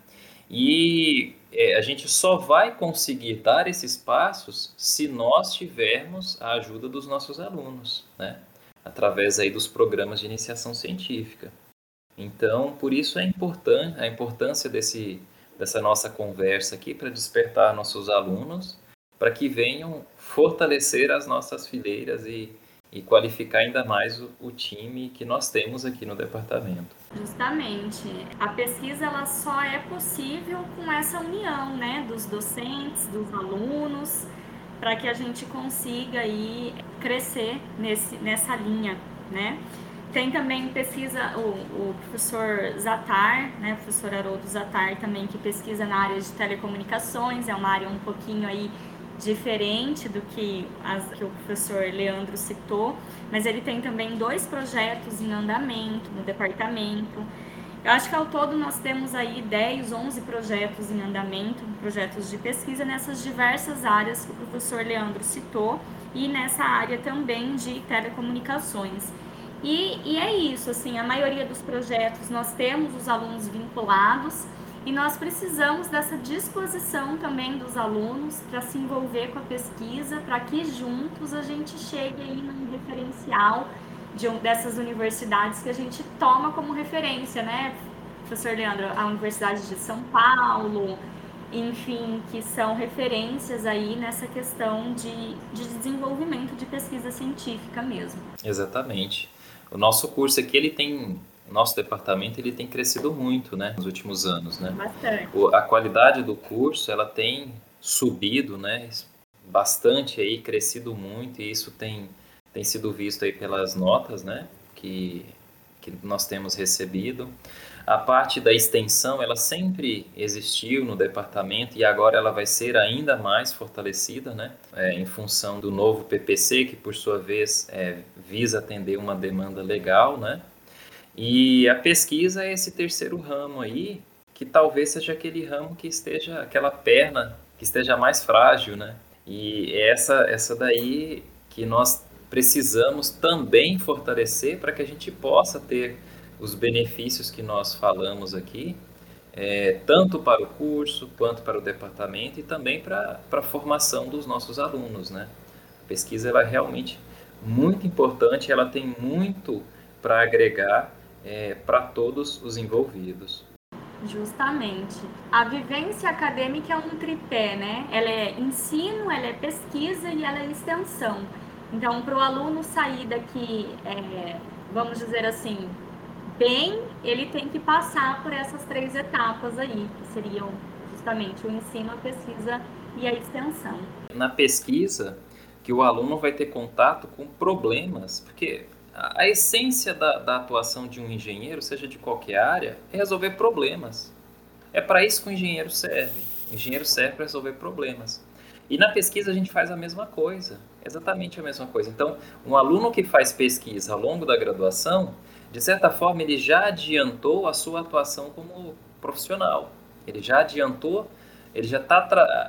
E é, a gente só vai conseguir dar esses passos se nós tivermos a ajuda dos nossos alunos, né? através aí dos programas de iniciação científica. Então, por isso é importante a importância desse, dessa nossa conversa aqui para despertar nossos alunos para que venham fortalecer as nossas fileiras e e qualificar ainda mais o, o, time que nós temos aqui no departamento. Justamente. A pesquisa ela só é possível com essa união, né, dos docentes, dos alunos, para que a gente consiga aí crescer nesse, nessa linha, né? Tem também pesquisa, o, o professor Zatar, né, o professor Haroldo Zatar também, que pesquisa na área de telecomunicações, é uma área um pouquinho aí diferente do que, as, que o professor Leandro citou, mas ele tem também dois projetos em andamento no departamento. Eu acho que ao todo nós temos aí 10, 11 projetos em andamento, projetos de pesquisa nessas diversas áreas que o professor Leandro citou e nessa área também de telecomunicações. E, e é isso, assim, a maioria dos projetos nós temos os alunos vinculados, e nós precisamos dessa disposição também dos alunos para se envolver com a pesquisa, para que juntos a gente chegue aí num referencial de um, dessas universidades que a gente toma como referência, né, professor Leandro? A Universidade de São Paulo, enfim, que são referências aí nessa questão de, de desenvolvimento de pesquisa científica mesmo. Exatamente. O nosso curso aqui ele tem o nosso departamento ele tem crescido muito, né, nos últimos anos, né? Bastante. a qualidade do curso ela tem subido, né, bastante aí, crescido muito e isso tem tem sido visto aí pelas notas, né, que que nós temos recebido. A parte da extensão, ela sempre existiu no departamento e agora ela vai ser ainda mais fortalecida, né? É, em função do novo PPC, que por sua vez é, visa atender uma demanda legal, né? E a pesquisa é esse terceiro ramo aí, que talvez seja aquele ramo que esteja, aquela perna que esteja mais frágil, né? E essa, essa daí que nós precisamos também fortalecer para que a gente possa ter os benefícios que nós falamos aqui, é, tanto para o curso quanto para o departamento e também para a formação dos nossos alunos, né? A pesquisa ela é realmente muito importante, ela tem muito para agregar é, para todos os envolvidos. Justamente. A vivência acadêmica é um tripé, né? Ela é ensino, ela é pesquisa e ela é extensão. Então, para o aluno sair daqui, é, vamos dizer assim, bem, ele tem que passar por essas três etapas aí, que seriam justamente o ensino, a pesquisa e a extensão. Na pesquisa, que o aluno vai ter contato com problemas, porque a, essência da, da, atuação de um engenheiro, seja de qualquer área, é resolver problemas. É para isso que o engenheiro serve. O engenheiro serve para resolver problemas. E na pesquisa a gente faz a mesma coisa, exatamente a mesma coisa. Então, um aluno que faz pesquisa ao longo da graduação, de certa forma, ele já adiantou a sua atuação como profissional. Ele já adiantou, ele já está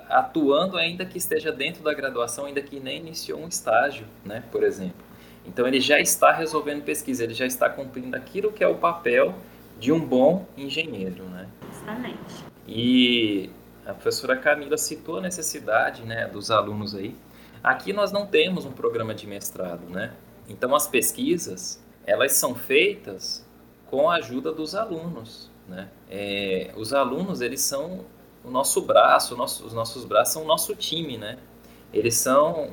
atuando ainda que esteja dentro da graduação, ainda que nem iniciou um estágio, né, por exemplo. Então ele já está resolvendo pesquisa, ele já está cumprindo aquilo que é o papel de um bom engenheiro, né? Justamente. E a professora Camila citou a necessidade né, dos alunos aí. Aqui nós não temos um programa de mestrado, né? Então as pesquisas, elas são feitas com a ajuda dos alunos, né? É, os alunos, eles são o nosso braço, nosso, os nossos braços são o nosso time, né? Eles são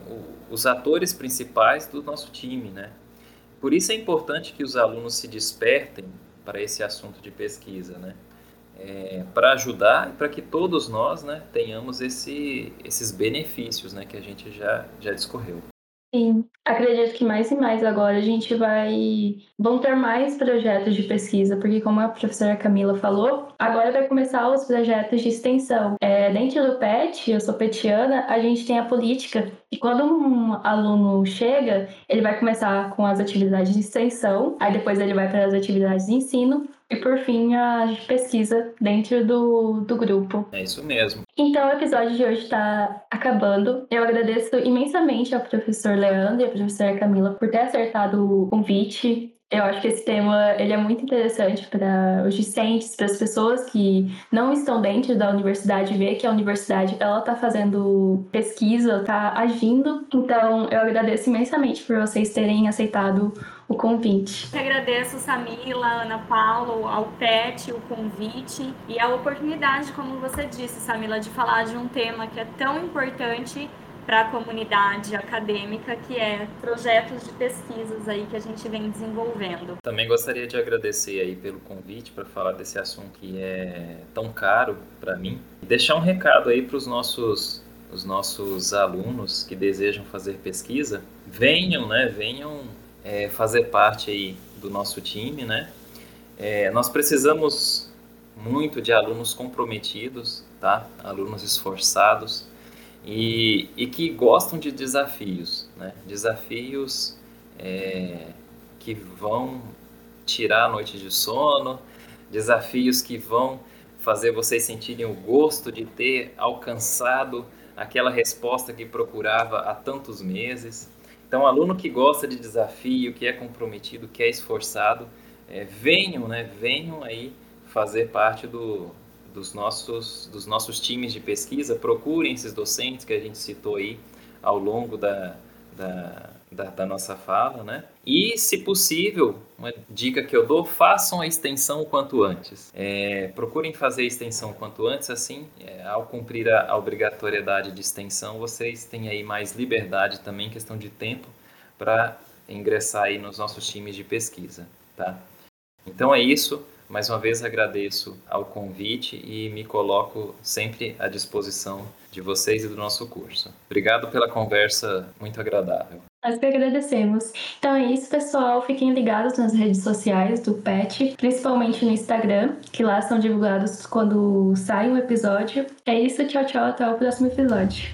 os atores principais do nosso time, né? Por isso é importante que os alunos se despertem para esse assunto de pesquisa, né? É, para ajudar e para que todos nós né, tenhamos esse, esses benefícios né, que a gente já, já discorreu. Sim, acredito que mais e mais agora a gente vai. vão ter mais projetos de pesquisa, porque, como a professora Camila falou, agora vai começar os projetos de extensão. É, dentro do PET, eu sou petiana, a gente tem a política, e quando um aluno chega, ele vai começar com as atividades de extensão, aí depois ele vai para as atividades de ensino, e por fim a pesquisa dentro do, do grupo. É isso mesmo. Então o episódio de hoje está acabando. Eu agradeço imensamente ao professor Leandro e à professora Camila por ter acertado o convite. Eu acho que esse tema ele é muito interessante para os discentes, para as pessoas que não estão dentro da universidade ver que a universidade ela está fazendo pesquisa, está agindo. Então eu agradeço imensamente por vocês terem aceitado o convite. Eu agradeço Samila, Ana Paula, ao PET, o convite e a oportunidade, como você disse, Samila, de falar de um tema que é tão importante para a comunidade acadêmica, que é projetos de pesquisas aí que a gente vem desenvolvendo. Também gostaria de agradecer aí pelo convite para falar desse assunto que é tão caro para mim. E deixar um recado aí para os nossos os nossos alunos que desejam fazer pesquisa, venham, né? Venham é, fazer parte aí do nosso time, né? É, nós precisamos muito de alunos comprometidos, tá? Alunos esforçados e, e que gostam de desafios, né? Desafios é, que vão tirar a noite de sono, desafios que vão fazer vocês sentirem o gosto de ter alcançado aquela resposta que procurava há tantos meses. Então, aluno que gosta de desafio, que é comprometido, que é esforçado, é, venham, né, venham aí fazer parte do, dos, nossos, dos nossos times de pesquisa, procurem esses docentes que a gente citou aí ao longo da, da, da, da, nossa fala, né? E, se possível, uma dica que eu dou, façam a extensão o quanto antes. É, procurem fazer a extensão o quanto antes, assim, é, ao cumprir a, a, obrigatoriedade de extensão, vocês têm aí mais liberdade também, questão de tempo, para ingressar aí nos nossos times de pesquisa, tá? Então é isso. Mais uma vez agradeço ao convite e me coloco sempre à disposição de vocês e do nosso curso. Obrigado pela conversa muito agradável. Nós que agradecemos. Então é isso, pessoal. Fiquem ligados nas redes sociais do PET, principalmente no Instagram, que lá são divulgados quando sai um episódio. É isso, tchau, tchau. Até o próximo episódio.